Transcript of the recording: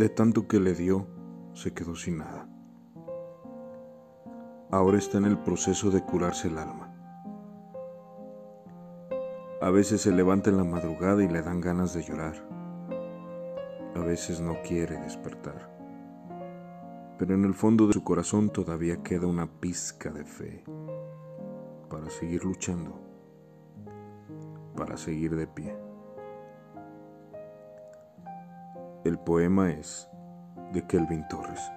De tanto que le dio, se quedó sin nada. Ahora está en el proceso de curarse el alma. A veces se levanta en la madrugada y le dan ganas de llorar. A veces no quiere despertar. Pero en el fondo de su corazón todavía queda una pizca de fe para seguir luchando, para seguir de pie. El poema es de Kelvin Torres.